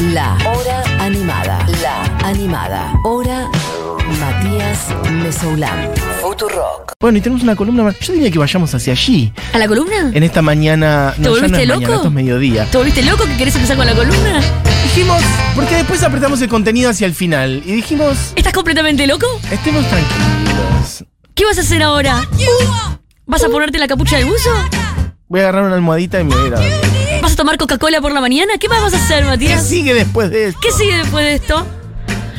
La Hora Animada. La Animada. Hora Matías Mesoulán. Futurock. Bueno, y tenemos una columna más. Yo diría que vayamos hacia allí. ¿A la columna? En esta mañana. ¿Te no, ya no volviste es loco? mañana, esto es mediodía. ¿Te volviste loco que querés empezar con la columna? Dijimos, porque después apretamos el contenido hacia el final. Y dijimos, ¿Estás completamente loco? estemos tranquilos. ¿Qué vas a hacer ahora? ¿Vas a ponerte la capucha del buzo? Voy a agarrar una almohadita y me voy a ir a dormir. ¿Vas a tomar Coca-Cola por la mañana? ¿Qué más vas a hacer, ¿Qué Matías? sigue después de esto? ¿Qué sigue después de esto?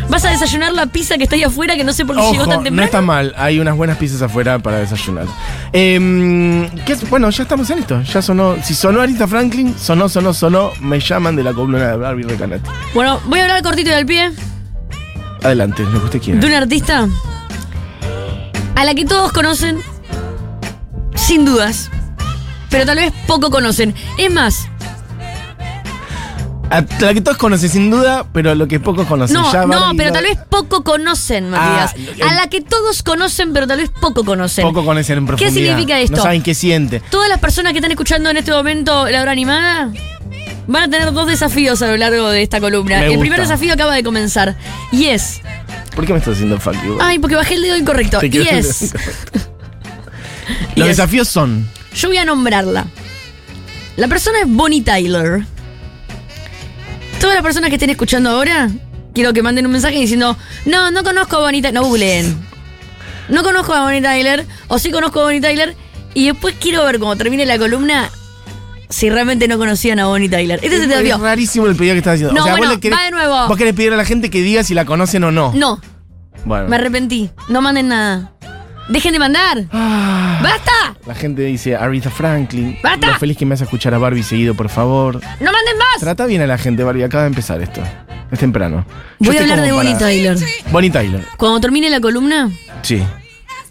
¿Vas a desayunar la pizza que está ahí afuera que no sé por qué llegó tan no temprano? está mal. Hay unas buenas pizzas afuera para desayunar. Em, ¿qué es? Bueno, ya estamos en esto. Ya sonó. Si sonó Arita Franklin, sonó, sonó, sonó. Me llaman de la columna de Barbie Recanati. Bueno, voy a hablar cortito y al pie Adelante, lo que usted quiera. de una artista a la que todos conocen, sin dudas, pero tal vez poco conocen. Es más, A la que todos conocen sin duda, pero lo que pocos conocen. no, Ya no, pero tal vez poco conocen, Matías. Ah, a la que todos conocen, pero tal vez poco conocen. Poco conocen en ¿Qué profundidad. significa esto? No saben qué siente. Todas las personas que están escuchando en este momento la hora animada van a tener dos desafíos a lo largo de esta columna. Me el gusta. primer desafío acaba de comenzar y es, ¿Por qué me estás haciendo fuck you? ay, porque bajé el dedo incorrecto. Y es, Los desafíos son. yo voy a nombrarla. La persona es Bonnie Tyler. Todas las personas que estén escuchando ahora, quiero que manden un mensaje diciendo, no, no conozco a Bonnie Tyler. No googleen. No conozco a Bonnie Tyler, o sí conozco a Bonnie Tyler, y después quiero ver cuando termine la columna si realmente no conocían a Bonnie Tyler. Este es el Es rarísimo el pedido que estás haciendo. No, o sea, bueno, vos querés- va de nuevo. Vos querés pedir a la gente que diga si la conocen o no. No, Bueno. me arrepentí. No manden nada. Dejen de mandar. Ah, ¡Basta! la gente dice Aretha Franklin. ¡Basta! Lo feliz que me hace escuchar a Barbie seguido, por favor. ¡No manden más! Trata bien a la gente, Barbie. Acaba de empezar esto. Es temprano. Yo Voy a hablar de Bonnie para- Tyler. Bonnie Tyler. Cuando termine la columna, Sí.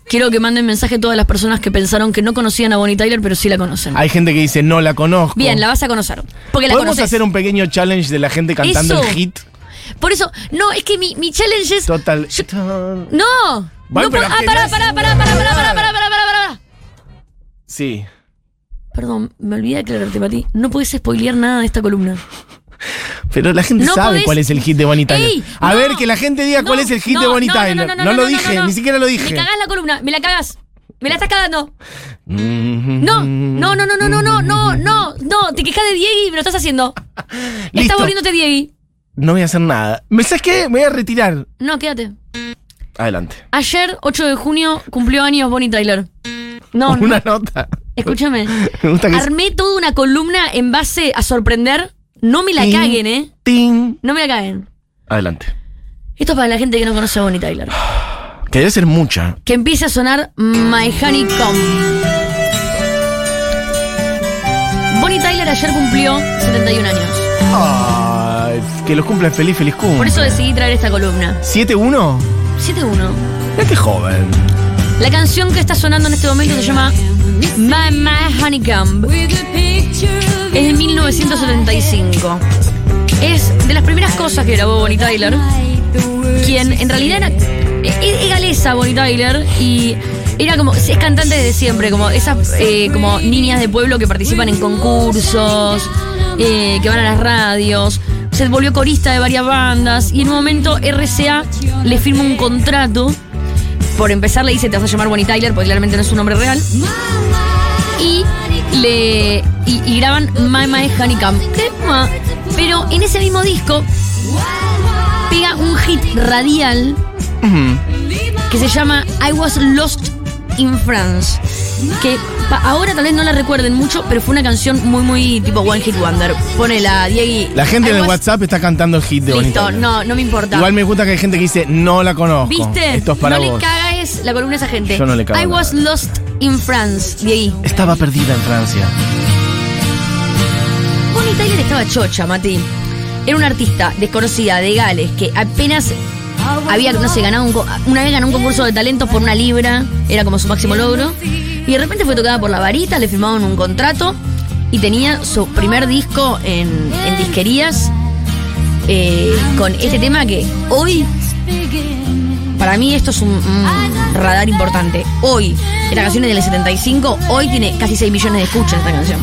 quiero que manden mensaje a todas las personas que pensaron que no conocían a Bonnie Tyler, pero sí la conocen. Hay gente que dice no la conozco. Bien, la vas a conocer. Porque la ¿Podemos conoces. hacer un pequeño challenge de la gente cantando Eso. el hit? Por eso, no, es que mi, mi challenge es. Total. Yo- ¡No! No pero puedo- ah, pará, no pará, pará, pará, pará, pará, pará, pará, pará, pará. Sí. Perdón, me olvidé de aclararte, Pati. No puedes spoilear nada de esta columna. Pero la gente No sabe podés- cuál es el hit de Bonnie Tyler. ¡Ey! a no, ver, que la gente diga cuál no, es el hit no, de Bonnie no, Tyler. No, no, no, lo no, dije, no. ni siquiera lo dije. Me cagás la columna, me la cagás. Me la estás cagando. Mm. No, no, no, no, no, no, no, no, no, no. Te quejas de Diegui y me lo estás haciendo. Listo. Estás volviéndote Diegui. No voy a hacer nada. ¿Me sabes qué? Me voy a retirar. No, quédate. Adelante. Ayer, 8 de junio, cumplió años Bonnie Tyler. No, no. Una nota. Escúchame. Me gusta que Armé toda una columna en base a sorprender. No me la caguen, ¿eh? ting. No me la caguen. Adelante. Esto es para la gente que no conoce a Bonnie Tyler. Que debe ser mucha. Que empiece a sonar My Honeycomb. Bonnie Tyler ayer cumplió 71 años. Ay, que los cumpla feliz, feliz cumple. Por eso decidí traer esta columna. ¿7-1? 7-1. Mira qué joven. La canción que está sonando en este momento se llama My My Honeycomb. Es de 1975. Es de las primeras cosas que grabó Bonnie Tyler. Quien en realidad era. Es, es galesa Bonnie Tyler y era como. Es cantante desde siempre, como esas eh, como niñas de pueblo que participan en concursos, eh, que van a las radios. Se volvió corista de varias bandas y en un momento RCA le firma un contrato. Por empezar le dice te vas a llamar Bonnie Tyler, porque claramente no es su nombre real. Y le. Y, y graban My My Honeycomb. Pero en ese mismo disco pega un hit radial que se llama I Was Lost in France. Que ahora tal vez no la recuerden mucho, pero fue una canción muy, muy tipo One Hit Wonder. Ponela, Diegui. La gente en el WhatsApp está cantando el hit de Listo, Tyler. no, no me importa. Igual me gusta que hay gente que dice no la conozco. ¿Viste? Esto es para no vos. le cagas la columna a esa gente. Yo no le cago I was nada. lost in France, Diegui. Estaba perdida en Francia. Bonnie Tyler estaba chocha, Mati. Era una artista desconocida de Gales que apenas había, no sé, ganado un, una vez ganó un concurso de talentos por una libra, era como su máximo logro. Y de repente fue tocada por la varita, le firmaron un contrato y tenía su primer disco en, en disquerías eh, con este tema que hoy, para mí esto es un, un radar importante. Hoy, esta canción es del 75, hoy tiene casi 6 millones de escuchas esta canción.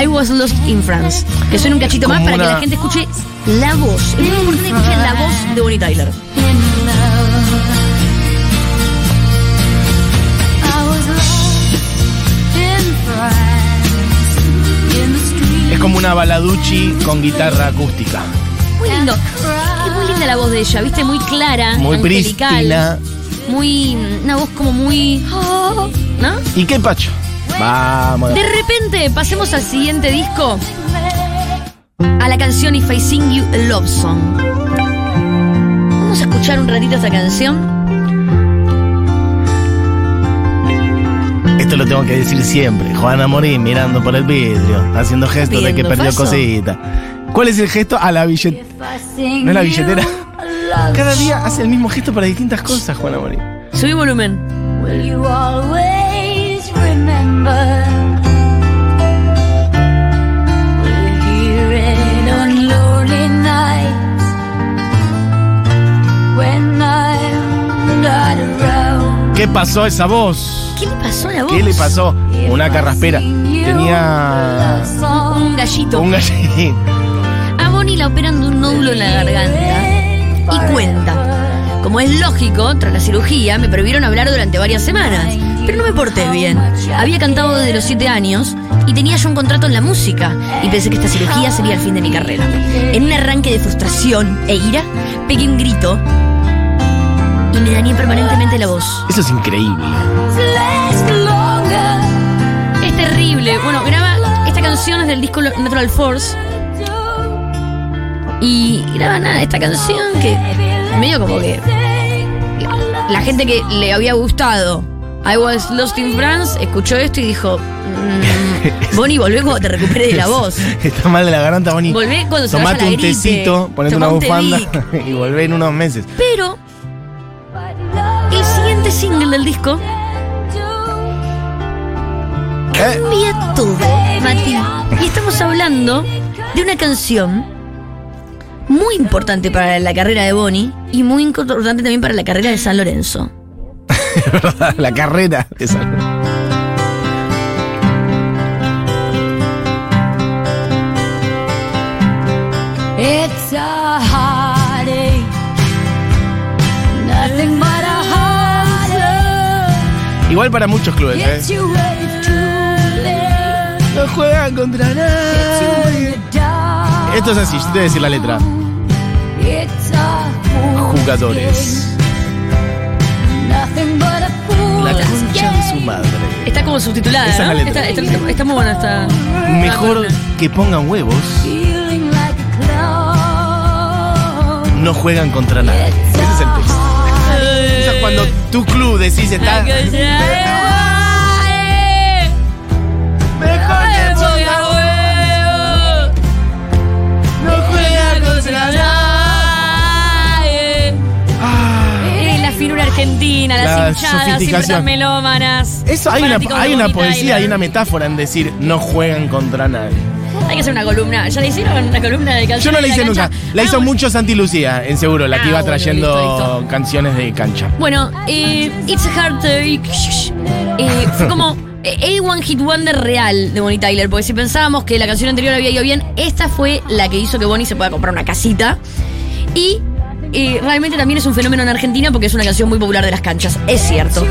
I Was Lost in France. Que suene un cachito más para que la gente escuche la voz. Es muy importante que escuchen la voz de Bonnie Tyler. Es como una baladuchi con guitarra acústica. Muy lindo. Es muy linda la voz de ella, ¿viste? Muy clara, Muy angelical. Muy. Una voz como muy. ¿No? ¿Y qué pacho? Vamos. De repente, pasemos al siguiente disco. A la canción If I Sing You a Love Song. Vamos a escuchar un ratito esta canción. Esto lo tengo que decir siempre. Juana Morín mirando por el vidrio, haciendo gestos de que perdió paso. cosita. ¿Cuál es el gesto? A la billetera. ¿No es la billetera? Cada día hace el mismo gesto para distintas cosas, Juana Morín. Subí volumen. Will you always remember? Pasó a esa voz? ¿Qué le pasó a la voz? ¿Qué le pasó? Una carraspera. Tenía Un gallito. un gallín. A Bonnie la operan de un nódulo en la garganta. Y cuenta. Como es lógico, tras la cirugía me prohibieron hablar durante varias semanas. Pero no me porté bien. Había cantado desde los 7 años y tenía yo un contrato en la música. Y pensé que esta cirugía sería el fin de mi carrera. En un arranque de frustración e ira, pegué un grito y me dañé permanentemente la voz. Eso es increíble. Es terrible. Bueno, graba esta canción es del disco Natural Force. Y graba nada, esta canción que medio como que la gente que le había gustado I Was Lost in France escuchó esto y dijo, mm, Bonnie, volvé cuando te recuperes de la voz. Está mal de la garganta, Bonnie. Volvé cuando se Tomate vaya la un gripe. tecito, ponete una un bufanda y volvé en unos meses. Pero siguiente single del disco ¿Eh? cambia todo, Mati. Y estamos hablando de una canción muy importante para la carrera de Bonnie y muy importante también para la carrera de San Lorenzo. La carrera. Esa. It's Igual para muchos clubes, ¿eh? No juegan contra nadie. Esto es así, yo te voy a decir la letra. Jugadores. game. Nothing but a fool's La concha de su madre. Está como subtitulada, Esa es ¿no? la letra. Está, está- está muy buena esta. Mejor que pongan huevos, no juegan contra nadie. Tu club decís está. Mejor que pongan huevos, no juegan contra nadie. Ah. Eh, la finura argentina, las La hinchadas, siempre tan melómanas. Eso hay una, hay poesía, hay una metáfora en decir no juegan contra nadie. Que hacer una columna. ¿Ya le hicieron una columna de canciones? Yo no la hice nunca. La hizo Ah, mucho Santi Lucía, en seguro, la que Ah, iba bueno, trayendo listo, listo. canciones de cancha. Bueno, eh, It's a Heartache eh, fue como eh, a One Hit Wonder real de Bonnie Tyler, porque si pensábamos que la canción anterior había ido bien, esta fue la que hizo que Bonnie se pueda comprar una casita. Y eh, realmente también es un fenómeno en Argentina porque es una canción muy popular de las canchas, es cierto.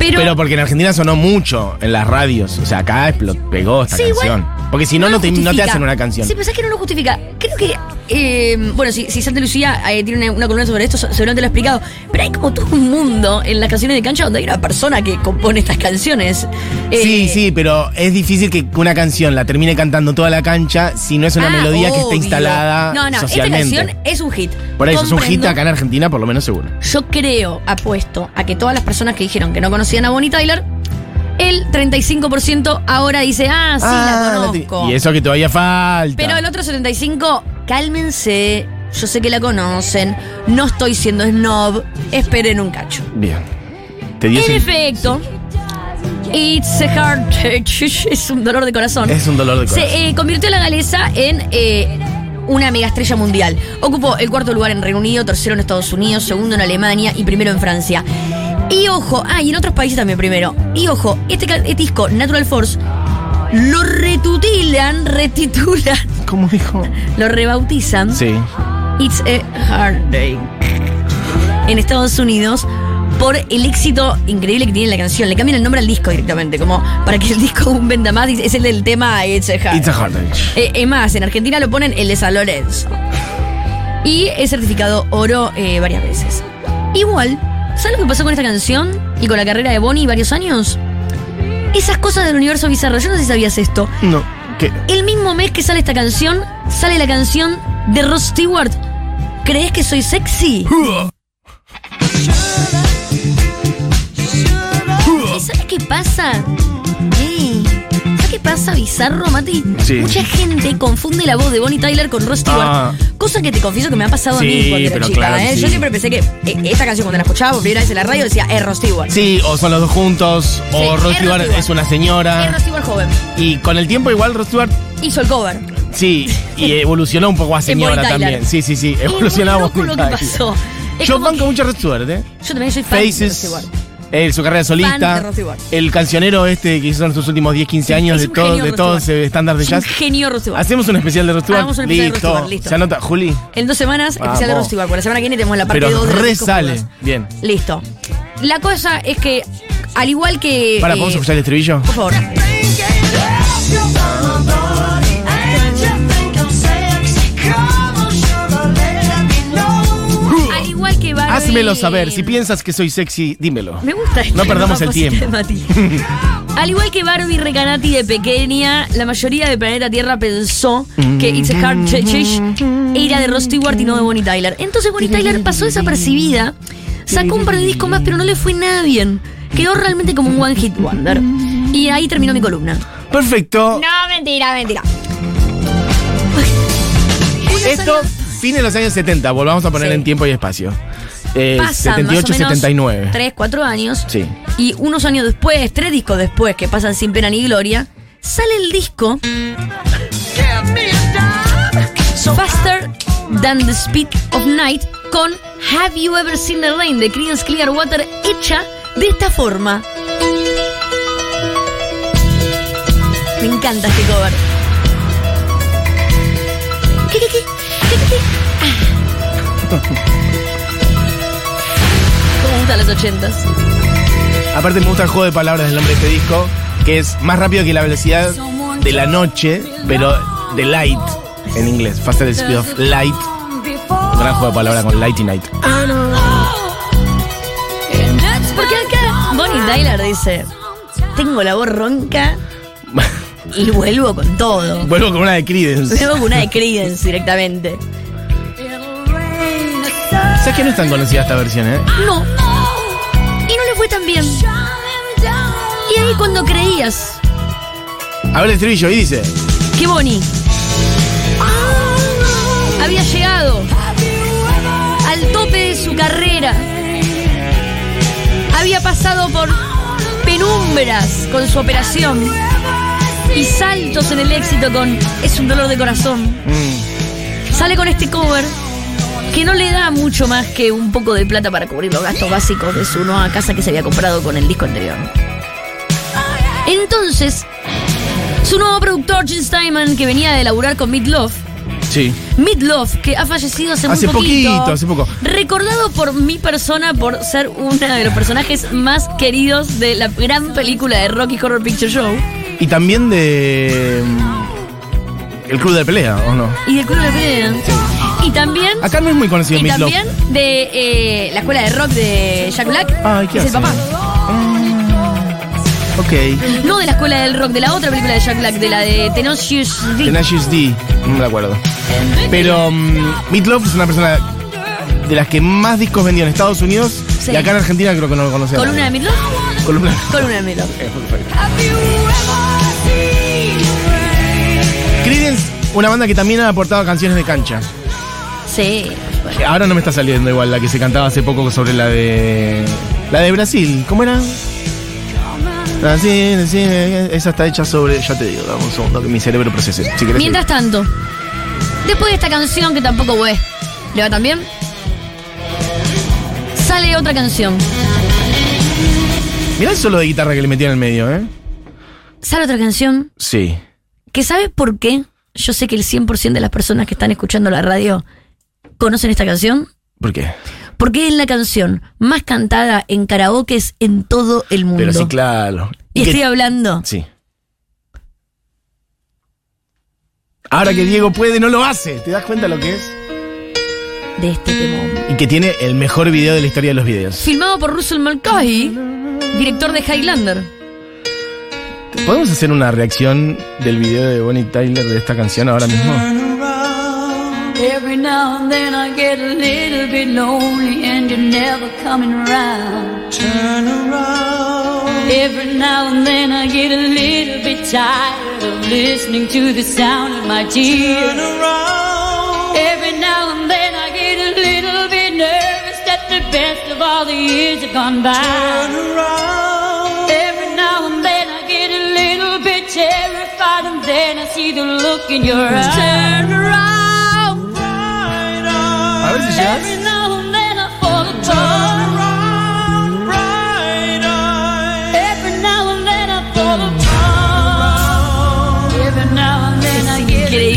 Pero, Pero porque en Argentina sonó mucho en las radios. O sea, acá pegó esta Sí, canción. Porque si no, no, te, no te justifica. hacen una canción. Sí, pensás que no lo justifica. Creo que, eh, bueno, si, si Santa Lucía eh, tiene una, una columna sobre esto, seguramente lo ha explicado. Pero hay como todo un mundo en las canciones de cancha donde hay una persona que compone estas canciones. Eh, Sí, sí, pero es difícil que una canción la termine cantando toda la cancha si no es una ah, melodía que obvio. instalada No, no, socialmente. esta canción es un hit. Por eso, es un hit acá en Argentina, por lo menos seguro. Yo creo, apuesto, a que todas las personas que dijeron que no conocían a Bonnie Tyler, el 35% ahora dice, ah, sí, Ah, la la ti- conozco. Y eso que todavía falta. Pero el otro 75, cálmense. Yo sé que la conocen. No estoy siendo snob. Esperen un cacho. Bien. Te dio En efecto, It's a Heartache es un dolor de corazón. Es un dolor de corazón. Se eh, convirtió la galesa en eh, una mega estrella mundial. Ocupó el cuarto lugar en Reino Unido, tercero en Estados Unidos, segundo en Alemania y primero en Francia. Y ojo, ah, y en otros países también primero. Y ojo, este, este disco, Natural Force, lo retutilan, retitulan ¿Cómo dijo? lo rebautizan Sí. It's a Hard Day en Estados Unidos por el éxito increíble que tiene la canción. Le cambian el nombre al disco directamente, como para que el disco aún venda más. Es el del tema It's a Hard It's a hard day. Eh, es más, en Argentina lo ponen el de San Lorenzo. Y es certificado oro eh, varias veces. Igual, ¿sabes lo que pasó con esta canción y con la carrera de Bonnie varios años? Esas cosas del universo bizarro. Yo no sé si sabías esto. No. ¿Qué? El mismo mes que sale esta canción, sale la canción de Ross Stewart. ¿Crees que soy sexy? ¿Y sabes qué pasa? Ey, ¿Sabes qué pasa, bizarro, Mati? Sí. Mucha gente confunde la voz de Bonnie Tyler con Ross Stewart. Ah. Cosa que te confieso que me ha pasado a Sí, mí cuando era pero chica. claro que ¿eh? sí. Yo siempre pensé que eh, esta canción, cuando la escuchaba por primera vez en la radio, decía, es Ross Stewart. Sí, o son los dos juntos, o Rod es Rod Stewart es una Es señora. Ross Stewart joven. Y con el tiempo igual Rod Stewart, Hizo el cover. sí, y evolucionó un poco a señora Bonnie Tyler. también. Sí, sí, sí, Es muy evolucionaba loco lo que Bonnie Tyler. pasó. Es Yo como banco que- mucho Rod Stewart, ¿eh? Yo también soy fan de Ross Faces, Stewart. Eh, su carrera Fan de solista, Rod Stewart. el cancionero este que hizo en sus últimos 10, 15 años de todo, de todos Stewart. eh, estándar de Es un jazz. genio Stewart. Hacemos un especial de Stewart. Hagamos un especial de listo. Stewart, listo. Se anota, Juli. En dos semanas, especial de Stewart. Por la semana que viene tenemos la parte Pero 2 de los re discos sale. mudos. Bien. Listo. La cosa es que, al igual que. Para, eh, ¿podemos escuchar el estribillo? Por favor. Házmelo saber. Si piensas que soy sexy, dímelo. Me gusta esta No perdamos el cosita tiempo. Al igual que Barbie Recanati de pequeña, la mayoría de Planeta Tierra pensó que It's a Hard Chase era de Ross Stewart y no de Bonnie Tyler. Entonces Bonnie Tyler pasó desapercibida, sacó un par de discos más, pero no le fue nada bien. Quedó realmente como un One Hit Wonder. Y ahí terminó mi columna. Perfecto. No, mentira, mentira. Esto, fin de los años 70. Volvamos a poner Sí. en tiempo y espacio. Eh, Pasa 78, más o menos 79. 3, 4 años. Sí. Y unos años después, tres discos después, que pasan sin pena ni gloria, sale el disco Faster Than the Speed of Night con Have You Ever Seen the Rain de Creedence Clearwater hecha de esta forma. Me encanta este cover. ¿Qué, qué, qué? ¿Qué, qué, qué? Ah. ¿Cómo gustan los ochentas? Aparte me gusta el juego de palabras del nombre de este disco, que es más rápido que la velocidad de la noche, pero de light en inglés. Faster the speed of light. Un gran juego de palabras con light y night. Porque acá Bonnie Tyler dice, tengo la voz ronca y vuelvo con todo. Vuelvo con una de Creedence. Vuelvo con una de Creedence directamente. ¿Sabes que no es tan conocida esta versión, eh? No. Fue tan bien. Y ahí cuando creías A ver el estribillo y dice. que Bonnie había llegado al tope de su carrera, había pasado por penumbras con su operación y saltos en el éxito con Es un dolor de corazón. mm, Sale con este cover que no le da mucho más que un poco de plata para cubrir los gastos básicos de su nueva casa que se había comprado con el disco anterior. Entonces, su nuevo productor, Jim Steinman, que venía de laburar con Meat Love, sí. Meat Love, que ha fallecido hace, Hace muy poquito, poquito, hace poco. Recordado por mi persona por ser uno de los personajes más queridos de la gran película de Rocky Horror Picture Show Y también de. Mm, El Club de Pelea, ¿o no? y del Club de Pelea. Y también Acá no es muy conocido Y Meat Loaf. también de eh, la escuela de rock de Jack Black. Ay, ¿qué es el hace? papá. Ok. No de la escuela del rock, de la otra película de Jack Black, de la de Tenacious D. Tenacious D, no me acuerdo. Pero Meat Loaf es una persona de las que más discos vendió en Estados Unidos Sí. y acá en Argentina creo que no lo conocen. ¿Columna de Midlove? Columna. Columna de Midlove. Eh, perfecto. Una banda que también ha aportado canciones de cancha. Sí. bueno. Ahora no me está saliendo igual la que se cantaba hace poco sobre la de. La de Brasil. ¿Cómo era? Brasil, sí, esa está hecha sobre. Ya te digo, dame un segundo que mi cerebro procese. Si querés, Mientras tanto, después de esta canción que tampoco fue, ¿le va también? Sale otra canción. Mirá el solo de guitarra que le metí en el medio, ¿eh? Sale otra canción Sí. que ¿sabes por qué yo sé que el 100% de las personas que están escuchando la radio conocen esta canción. ¿Por qué? Porque es la canción más cantada en karaokes en todo el mundo. Pero sí, claro. Y que- estoy hablando Sí. Ahora que Diego puede, no lo hace. ¿Te das cuenta lo que es? de este temón. Y que tiene el mejor video de la historia de los videos. Filmado por Russell Mulcahy, director de Highlander. ¿Podemos hacer una reacción del video de Bonnie Tyler de esta canción ahora mismo? Every now and then I get a little bit lonely and you're never coming around. Turn around. Every now and then I get a little bit tired of listening to the sound of my tears. Turn around. Every now and then I get a little bit nervous that the best of all the years have gone by. Turn around. Terrified and then I see the look in your eyes. Turn around. A ver si llegas.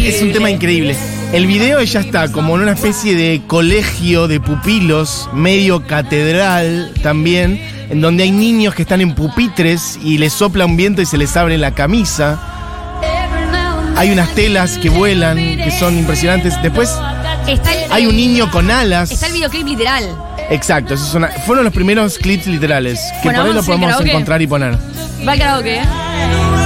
Es un tema increíble. El video ella está como en una especie de colegio de pupilos, medio catedral también, en donde hay niños que están en pupitres y les sopla un viento y se les abre la camisa. Hay unas telas que vuelan, que son impresionantes. Después Está el, hay un niño con alas. Está el videoclip literal. Exacto, esos son, fueron los primeros clips literales, que Bueno, por ahí lo podemos encontrar y poner. Va al karaoke, ¿eh?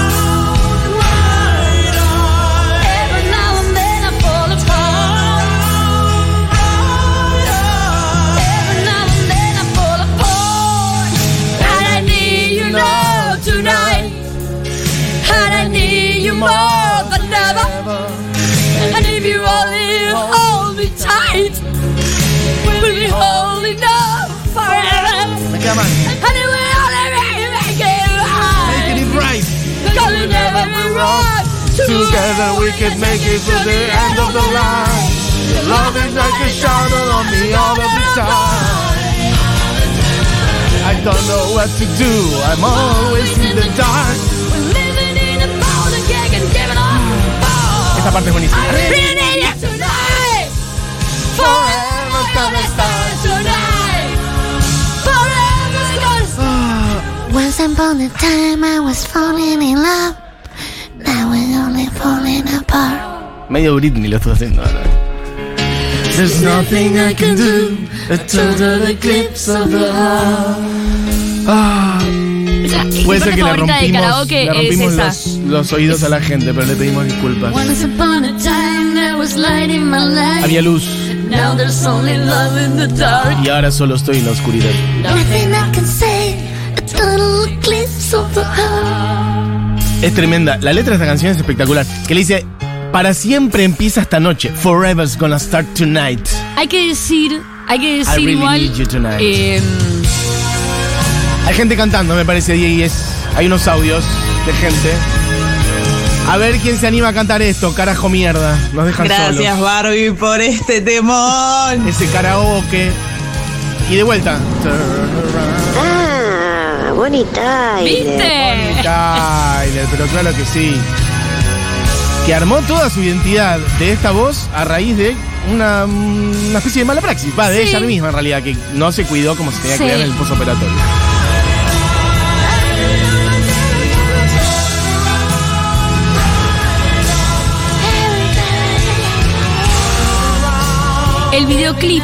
More than ever. And if you only hold me tight, we'll be holding on forever. Me queda mal. And it will only make make it right. Making it right. Cause it never be wrong. Together we can make it to the end of the line. Love is like a shadow on me all of the time. I don't know what to do. I'm always in the dark. Esta parte es buenísima. I really need you tonight. Forever's gonna start tonight. Forever's gonna start. Once upon a time I was falling in love. Now we're only falling apart. Medio Britney lo estoy haciendo ahora. There's nothing I can do. A total eclipse of the heart. Ah. Puede ser que le rompimos, karaoke le es rompimos los, los oídos a la gente, pero le pedimos disculpas. Había luz Now there's only love in the dark. y ahora solo estoy en la oscuridad. I. Es tremenda. La letra de esta canción es espectacular. Que le dice, para siempre empieza esta noche. Forever's gonna start tonight. Hay que decir, hay que decir really igual. need you tonight. eh, Hay gente cantando, me parece, y es, hay unos audios de gente. A ver quién se anima a cantar esto, carajo mierda. Nos dejan Gracias solos. Barbie por este temón. Ese karaoke. Y de vuelta. Ah, bonita. ¿Viste? Tyler, pero claro que sí. Que armó toda su identidad de esta voz a raíz de una, una especie de mala praxis. Va, de Sí. ella misma en realidad, que no se cuidó como se tenía que Sí. cuidar en el posoperatorio. El videoclip.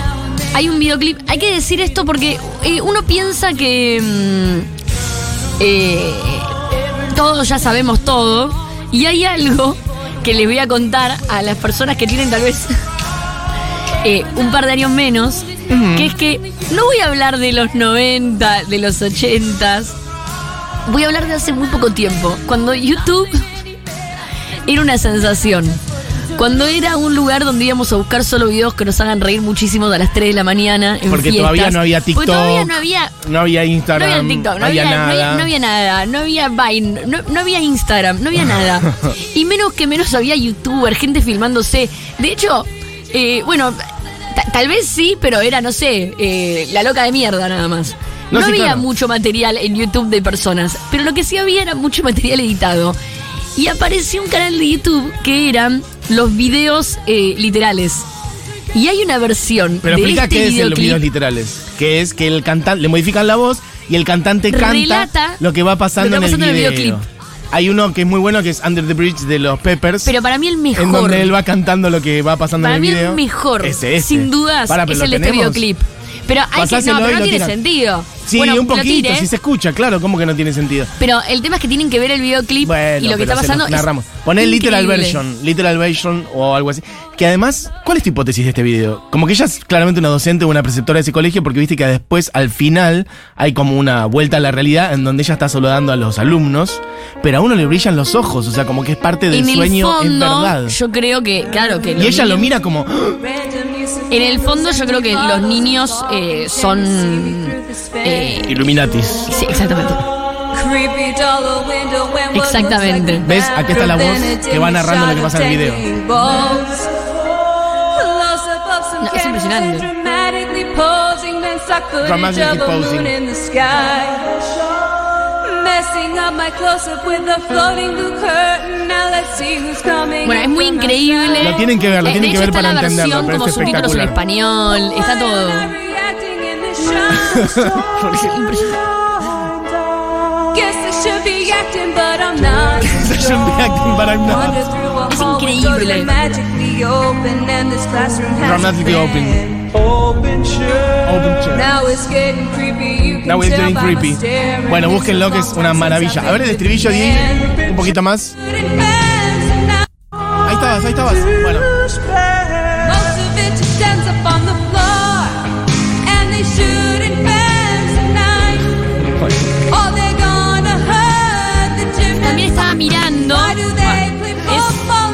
Hay un videoclip. Hay que decir esto porque eh, uno piensa que. mm, eh, todos ya sabemos todo. Y hay algo que les voy a contar a las personas que tienen tal vez eh, un par de años menos. Que es que no voy a hablar de los 90, de los 80. Voy a hablar de hace muy poco tiempo. Cuando YouTube era una sensación. Cuando era un lugar donde íbamos a buscar solo videos que nos hagan reír muchísimo a las 3 de la mañana. En Porque fiestas. todavía no había Porque TikTok. todavía no había. No había No Instagram. había TikTok, no, no había, no nada. había- no había nada, no había Vine, no, no había Instagram, no había nada. Y menos que menos había youtuber, gente filmándose. De hecho, eh, bueno, ta- tal vez sí, pero era, no sé, eh, la loca de mierda nada más. No, No, sí, había claro. mucho material en YouTube de personas, pero lo que sí había era mucho material editado. Y apareció un canal de YouTube que era los videos eh, literales. Y hay una versión Pero de explica este qué es en los videoclip videos literales. Que es que el cantante, le modifican la voz y el cantante canta Relata lo que va pasando, lo que va pasando en, en el video. videoclip. Hay uno que es muy bueno que es Under the Bridge de los Peppers. Pero para mí el mejor. en donde él va cantando lo que va pasando Para en mí el video. el mejor, Ese, ese. sin dudas, pero es ¿lo el de este tenemos? videoclip. Pero hay que, no, y pero no lo tiene tiran. sentido. Sí, Bueno, un poquito, si se escucha, claro, ¿cómo que no tiene sentido? Pero el tema es que tienen que ver el videoclip Bueno, y lo que está pasando narramos. Poné literal version, literal version o algo así. Que además, ¿cuál es tu hipótesis de este video? Como que ella es claramente una docente o una preceptora de ese colegio, porque viste que después, al final, hay como una vuelta a la realidad en donde ella está saludando a los alumnos, pero a uno le brillan los ojos, o sea, como que es parte del En sueño, el fondo, es verdad. yo creo que, claro, que Y ella lo mira como, En el fondo, yo creo que los niños eh, son. eh, Illuminatis. sí, exactamente. Exactamente. ¿Ves? Aquí está la voz que va narrando lo que pasa en el video. No, es impresionante. Dramatically posing. Bueno, es muy increíble. Lo tienen que ver, lo Eh, tienen de que hecho, ver para la entenderlo, versión pero es subtítulos en español, está todo. Should be acting, but I'm not. Es increíble. Dramatically open. Open chair. Now it's getting creepy. Now it's getting creepy. Bueno, búsquenlo que es una maravilla. A ver el estribillo, Diego. Un poquito más. Ahí estabas, ahí estabas. Bueno.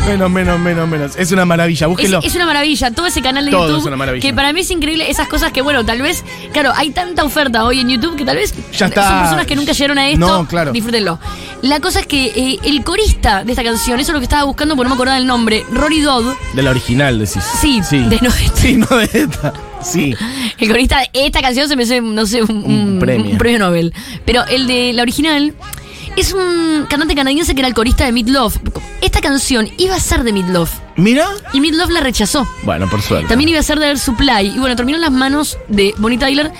Menos, menos, menos, menos. Es una maravilla. Es, Búsquenlo. es una maravilla, todo ese canal de Todo YouTube. es una maravilla. Que para mí es increíble esas cosas que, bueno, tal vez, claro, hay tanta oferta hoy en YouTube que tal vez Ya está. son personas que nunca llegaron a esto. No, claro. Disfrútenlo. La cosa es que eh, el corista de esta canción, eso es lo que estaba buscando, porque no me acordaba el nombre, Rory Dodd, De la original, decís. Sí, Sí. de no esta. Sí, no de esta. Sí. el corista de esta canción se me hace, no sé, un, Un premio. un premio Nobel. Pero el de la original es un cantante canadiense que era el corista de Meatloaf. Esta canción iba a ser de Meatloaf Mira. y Meatloaf la rechazó. Bueno, por suerte. También iba a ser de Air Supply. Y bueno, terminó en las manos de Bonnie Tyler.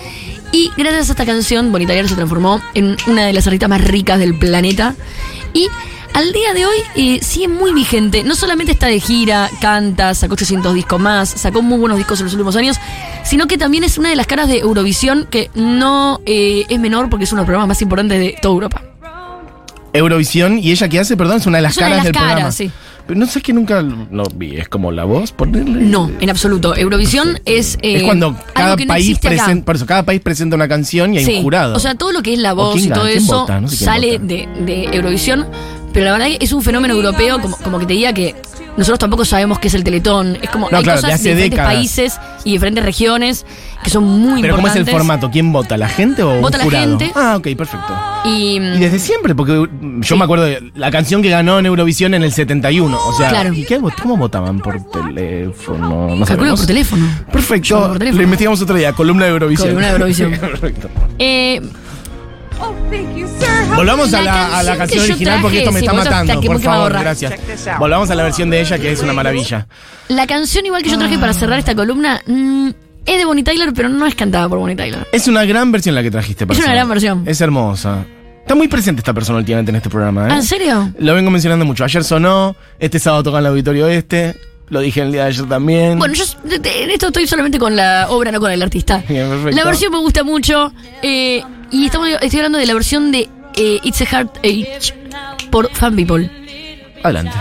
Y gracias a esta canción, Bonnie Tyler se transformó en una de las artistas más ricas del planeta. Y al día de hoy eh, sigue muy vigente. No solamente está de gira, canta, sacó 800 discos más, sacó muy buenos discos en los últimos años, sino que también es una de las caras de Eurovisión que no eh, es menor porque es uno de los programas más importantes de toda Europa. Eurovisión y ella que hace, perdón, es una de las Es una de caras las del caras, programa. sí. Pero no sé que nunca lo vi. Es como la voz, ponerle. No, en absoluto. Eurovisión es. eh, es cuando cada no país presenta, por eso cada país presenta una canción y hay Sí, un jurado. O sea, todo lo que es la ¿O voz y todo eso? No sé sale de, de Eurovisión. Pero la verdad que es un fenómeno europeo, como, como que te diga que nosotros tampoco sabemos qué es el Teletón. Es como No, hay claro, de cosas hace de diferentes décadas. países y diferentes regiones que son muy Pero ¿cómo es el formato? ¿Quién vota? ¿La gente o Vota un la jurado? gente. Ah, ok, perfecto. Y, Y desde siempre, porque yo me acuerdo de la canción que ganó en Eurovisión en el 71. O sea, Claro. ¿y qué, ¿cómo votaban? ¿Por teléfono? No calculo sabemos. por teléfono. Yo Perfecto. por teléfono. Lo investigamos otro día. Columna de Eurovisión. Columna de Eurovisión. Perfecto. Eh, Volvamos a La a la canción original porque esto me está matando. Por favor, gracias. Volvamos a la versión de ella que es una maravilla. la canción igual que yo traje para cerrar esta columna mm, es de Bonnie Tyler, pero no es cantada por Bonnie Tyler. Es una gran versión la que trajiste. Es una gran versión. Es hermosa. Está muy presente esta persona últimamente en este programa. ¿eh? ¿Ah, ¿En serio? Lo vengo mencionando mucho. Ayer sonó, este sábado toca en el auditorio este. Lo dije el día de ayer también. Bueno, yo de- de- en esto estoy solamente con la obra, no con el artista. Bien, perfecto. La versión me gusta mucho. eh, y estamos, estoy hablando de la versión de eh, It's a Hard Age por Fan People. Adelante.